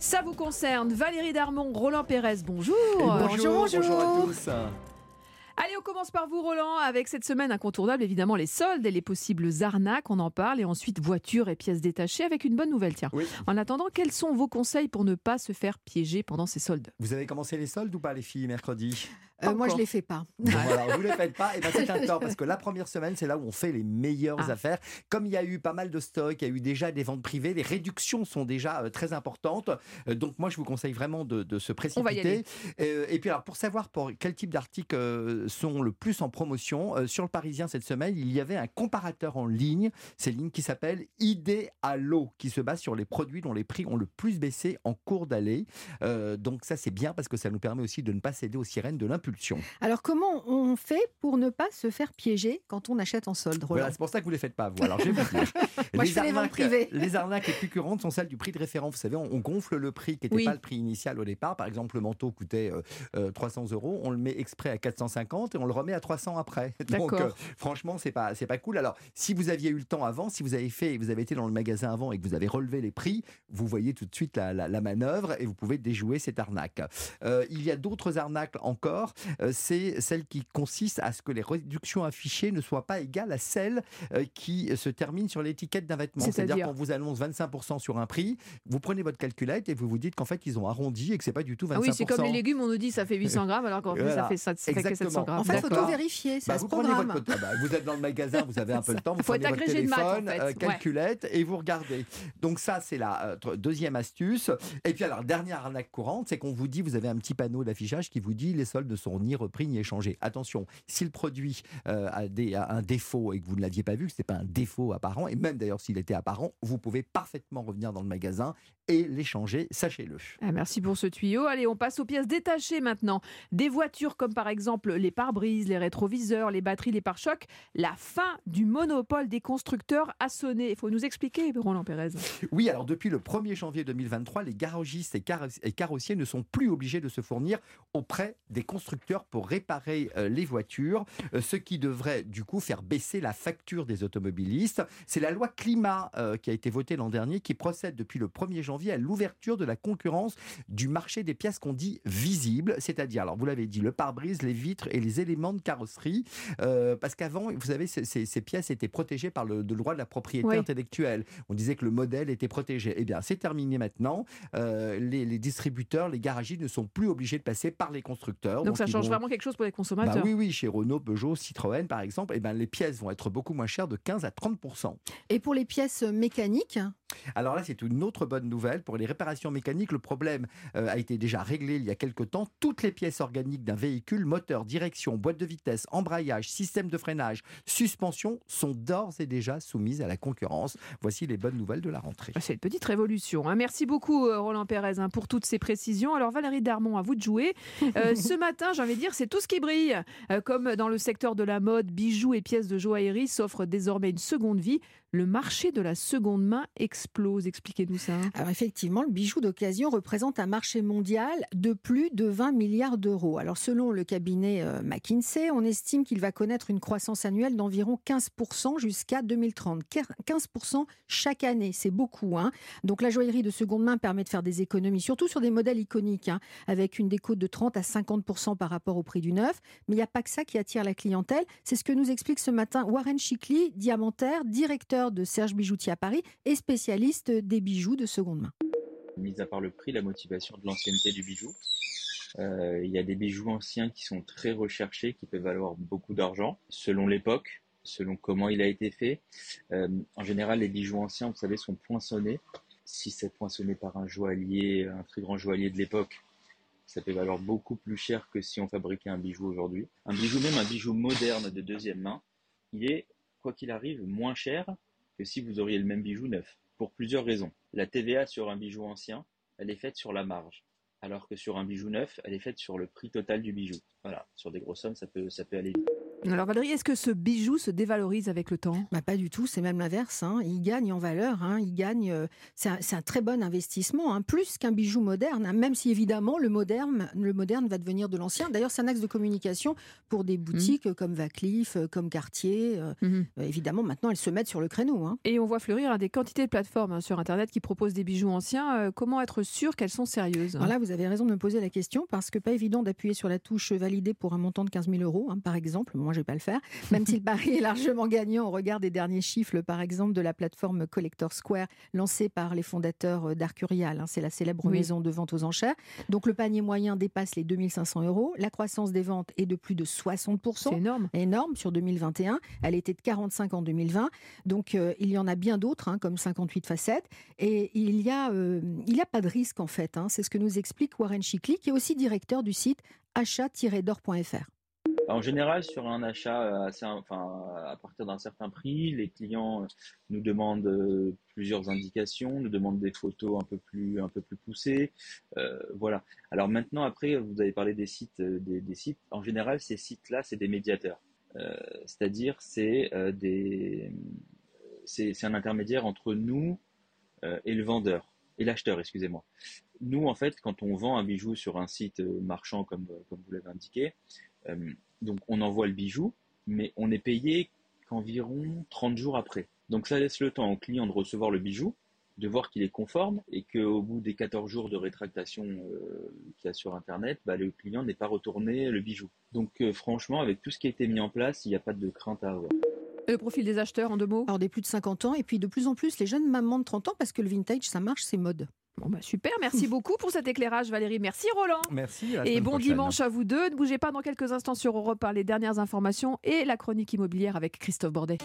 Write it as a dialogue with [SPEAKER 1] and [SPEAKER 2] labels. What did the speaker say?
[SPEAKER 1] Ça vous concerne. Valérie Darmon, Roland Pérez, bonjour.
[SPEAKER 2] bonjour, bonjour à tous.
[SPEAKER 1] Allez, on commence par vous, Roland, avec cette semaine incontournable, évidemment, les soldes et les possibles arnaques, on en parle, et ensuite voitures et pièces détachées, avec une bonne nouvelle, tiens. En attendant, quels sont vos conseils pour ne pas se faire piéger pendant ces soldes?
[SPEAKER 2] Vous avez commencé les soldes ou pas, les filles, mercredi?
[SPEAKER 3] Euh, moi, je ne les fais pas.
[SPEAKER 2] Bon, alors, vous ne les faites pas, et ben c'est un tort, parce que la première semaine, c'est là où on fait les meilleures ah. affaires. Comme il y a eu pas mal de stocks, il y a eu déjà des ventes privées, les réductions sont déjà euh, très importantes. Euh, donc, moi, je vous conseille vraiment de, de se précipiter. On va y aller. et puis, alors, pour savoir pour quel type d'articles sont le plus en promotion, sur le Parisien cette semaine, il y avait un comparateur en ligne, c'est ligne qui s'appelle Idéalo, qui se base sur les produits dont les prix ont le plus baissé en cours d'allée. donc, ça, c'est bien parce que ça nous permet aussi de ne pas céder aux sirènes de l'impulsion.
[SPEAKER 3] Alors comment on fait pour ne pas se faire piéger quand on achète en solde
[SPEAKER 2] voilà, C'est pour ça que vous ne les faites pas, vous. Alors je vais vous dire.
[SPEAKER 3] Moi, les, je
[SPEAKER 2] arnaques,
[SPEAKER 3] les,
[SPEAKER 2] les arnaques les plus courantes sont celles du prix de référence. Vous savez, on, gonfle le prix qui n'était pas le prix initial au départ. Par exemple, le manteau coûtait 300 euh, euh, euros. On le met exprès à 450 et on le remet à 300 après. Donc euh, franchement, c'est pas c'est pas cool. Alors si vous aviez eu le temps avant, si vous avez fait, vous avez été dans le magasin avant et que vous avez relevé les prix, vous voyez tout de suite la, la, manœuvre et vous pouvez déjouer cette arnaque. il y a d'autres arnaques encore. C'est celle qui consiste à ce que les réductions affichées ne soient pas égales à celles euh, qui se terminent sur l'étiquette d'un vêtement. C'est-à-dire qu'on vous annonce 25% sur un prix, vous prenez votre calculette et vous vous dites qu'en fait ils ont arrondi et que c'est pas du tout 25%. Ah
[SPEAKER 1] oui, c'est comme les légumes, on nous dit ça fait 800 grammes alors qu'en fait ça fait, ça, fait que 700 grammes.
[SPEAKER 3] En fait, il faut tout vérifier, ça bah.
[SPEAKER 2] Votre, ah bah, vous êtes dans le magasin, vous avez un peu le temps, vous faut prenez votre téléphone, euh, calculette et vous regardez. Donc ça, c'est la euh, deuxième astuce. Et puis alors, dernière arnaque courante, c'est qu'on vous dit, vous avez un petit panneau d'affichage qui vous dit les soldes ne sont ni repris ni échangés. Attention, si le produit euh, a, des, un défaut et que vous ne l'aviez pas vu, que ce n'est pas un défaut apparent, et même d'ailleurs s'il était apparent, vous pouvez parfaitement revenir dans le magasin et l'échanger, sachez-le.
[SPEAKER 1] Ah, merci pour ce tuyau. Allez, on passe aux pièces détachées maintenant. Des voitures comme par exemple les pare-brises, les rétroviseurs, les batteries, les pare-chocs. La fin du monopole des constructeurs a sonné. Il faut nous expliquer, Roland Pérez.
[SPEAKER 2] Oui, alors depuis le 1er janvier 2023, les garagistes et, carrossiers ne sont plus obligés de se fournir auprès des constructeurs pour réparer euh, les voitures, euh, ce qui devrait du coup faire baisser la facture des automobilistes. C'est la loi climat euh, qui a été votée l'an dernier qui procède depuis le 1er janvier à l'ouverture de la concurrence du marché des pièces qu'on dit visibles, c'est-à-dire, alors vous l'avez dit, le pare-brise, les vitres et les éléments de carrosserie, euh, parce qu'avant, vous savez, ces, pièces étaient protégées par le, droit de la propriété intellectuelle. On disait que le modèle était protégé. Eh bien, c'est terminé maintenant. Euh, les, distributeurs, les garagistes ne sont plus obligés de passer par les constructeurs.
[SPEAKER 1] Donc, ça change vraiment quelque chose pour les consommateurs. Bah
[SPEAKER 2] oui, oui, chez Renault, Peugeot, Citroën, par exemple, eh bien, les pièces vont être beaucoup moins chères de 15 à 30%
[SPEAKER 3] Et pour les pièces mécaniques
[SPEAKER 2] alors là, c'est une autre bonne nouvelle. Pour les réparations mécaniques, le problème euh, a été déjà réglé il y a quelque temps. Toutes les pièces organiques d'un véhicule, moteur, direction, boîte de vitesse, embrayage, système de freinage, suspension, sont d'ores et déjà soumises à la concurrence. Voici les bonnes nouvelles de la rentrée.
[SPEAKER 1] C'est une petite révolution. Hein. Merci beaucoup, euh, Roland Pérez, hein, pour toutes ces précisions. Alors, Valérie Darmon, à vous de jouer. Euh, ce matin, j'ai envie de dire, c'est tout ce qui brille. comme dans le secteur de la mode, bijoux et pièces de joaillerie s'offrent désormais une seconde vie le marché de la seconde main explose. Expliquez-nous ça.
[SPEAKER 3] Alors effectivement, le bijou d'occasion représente un marché mondial de plus de 20 milliards d'euros. Alors selon le cabinet euh, McKinsey, on estime qu'il va connaître une croissance annuelle d'environ 15% jusqu'à 2030. 15% chaque année, c'est beaucoup. Hein Donc la joaillerie de seconde main permet de faire des économies, surtout sur des modèles iconiques, hein, avec une déco de 30 à 50% par rapport au prix du neuf. Mais il n'y a pas que ça qui attire la clientèle. C'est ce que nous explique ce matin Warren Chicli, diamantaire, directeur de Serge Bijoutier à Paris et spécialiste des bijoux de seconde main.
[SPEAKER 4] Mis à part le prix, la motivation de l'ancienneté du bijou. Euh, il y a des bijoux anciens qui sont très recherchés, qui peuvent valoir beaucoup d'argent, selon l'époque, selon comment il a été fait. Euh, en général, les bijoux anciens, vous savez, sont poinçonnés. Si c'est poinçonné par un joaillier, un très grand joaillier de l'époque, ça peut valoir beaucoup plus cher que si on fabriquait un bijou aujourd'hui. Un bijou, même un bijou moderne de deuxième main, il est, quoi qu'il arrive, moins cher que si vous auriez le même bijou neuf, pour plusieurs raisons. La TVA sur un bijou ancien, elle est faite sur la marge, alors que sur un bijou neuf, elle est faite sur le prix total du bijou. Voilà, sur des grosses sommes, ça peut, ça peut aller vite.
[SPEAKER 1] Alors Valérie, est-ce que ce bijou se dévalorise avec le temps?
[SPEAKER 3] Bah, Pas du tout, c'est même l'inverse. Hein. Il gagne en valeur, hein. il gagne. Euh, c'est un, très bon investissement, hein. plus qu'un bijou moderne. Même si évidemment le moderne, le moderne va devenir de l'ancien. D'ailleurs, c'est un axe de communication pour des boutiques mmh. comme Vacliffe, euh, comme Cartier. Euh, mmh. évidemment, maintenant, elles se mettent sur le créneau.
[SPEAKER 1] Et on voit fleurir des quantités de plateformes sur Internet qui proposent des bijoux anciens. comment être sûr qu'elles sont sérieuses?
[SPEAKER 3] Alors là, vous avez raison de me poser la question parce que pas évident d'appuyer sur la touche valider pour un montant de 15 000 euros, par exemple moi je vais pas le faire, même si le pari est largement gagnant au regard des derniers chiffres, par exemple de la plateforme Collector Square lancée par les fondateurs euh, d'Arcurial. Hein, c'est la célèbre maison de vente aux enchères. Donc le panier moyen dépasse les 2500 euros. La croissance des ventes est de plus de 60%.
[SPEAKER 1] C'est énorme.
[SPEAKER 3] Énorme sur 2021. Elle était de 45 en 2020. Donc euh, il y en a bien d'autres, hein, comme 58 facettes. Et il n'y a, euh, il a pas de risque en fait. Hein. C'est ce que nous explique Warren Chicley, qui est aussi directeur du site achat-d'or.fr.
[SPEAKER 4] En général, sur un achat euh, assez, enfin, à partir d'un certain prix, les clients euh, nous demandent euh, plusieurs indications, nous demandent des photos un peu plus, un peu plus poussées. voilà. Alors maintenant, après, vous avez parlé des sites, des, sites. En général, ces sites-là, c'est des médiateurs. C'est-à-dire, c'est un intermédiaire entre nous et le vendeur et l'acheteur, excusez-moi. Nous, en fait, quand on vend un bijou sur un site marchand, comme, comme vous l'avez indiqué, donc on envoie le bijou, mais on est payé qu'environ 30 jours après. Donc ça laisse le temps au client de recevoir le bijou, de voir qu'il est conforme et qu'au bout des 14 jours de rétractation euh, qu'il y a sur Internet, bah, le client n'est pas retourné le bijou. Donc euh, franchement, avec tout ce qui a été mis en place, il n'y a pas de crainte à avoir.
[SPEAKER 1] le profil des acheteurs en deux mots?
[SPEAKER 3] Alors des plus de 50 ans et puis de plus en plus les jeunes mamans de 30 ans parce que le vintage ça marche, c'est mode.
[SPEAKER 1] Bon bah super, merci beaucoup pour cet éclairage Valérie. Merci Roland.
[SPEAKER 2] Merci.
[SPEAKER 1] et bon dimanche à vous deux. Ne bougez pas dans quelques instants sur Europe par les dernières informations et la chronique immobilière avec Christophe Bordet.